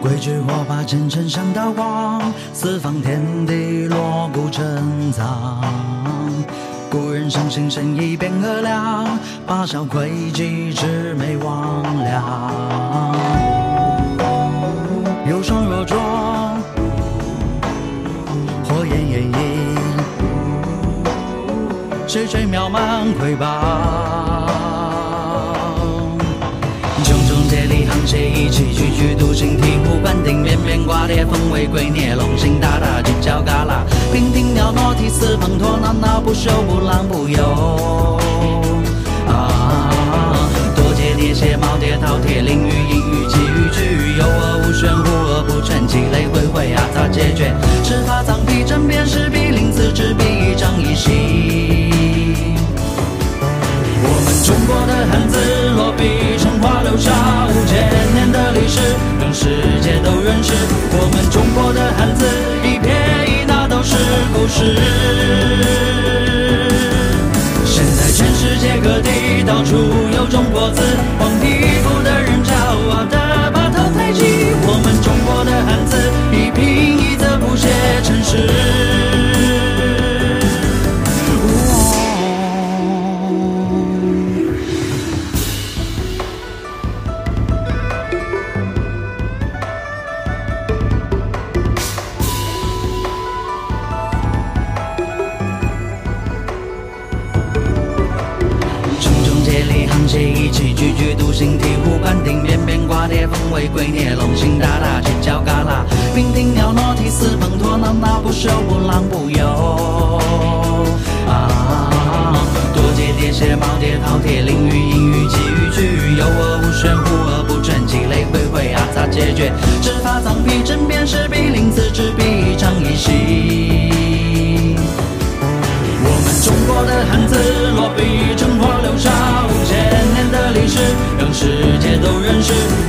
桂枝火把阵阵闪刀光，四方天地锣鼓震藏。故人伤心神意变恶凉，八小魁戟魑魅魍魉。有双若妆，火焰眼影，谁吹渺茫魁拔？沆瀣一气，踽踽独行，醍醐灌顶，绵绵挂蝶，凤尾龟孽，龙行大大，犄角旮旯，娉婷袅娜，涕泗滂沱，闹闹不休，不浪不游。事。现在全世界各地到处有中国字，炯接力，沆瀣一气，踽踽独行，醍醐灌顶，绵绵挂蝶，凤尾龟孽，龙行大大，犄角旮旯，娉婷袅娜，涕泗滂沱，闹闹不休，不浪不游。啊，多阶叠写，耄耋饕餮，囹圄隐圄，奇遇趣遇，有恶无玄，无而不全，积累回回啊，咋解决？尺法藏皮，针砭时弊，临此都认识。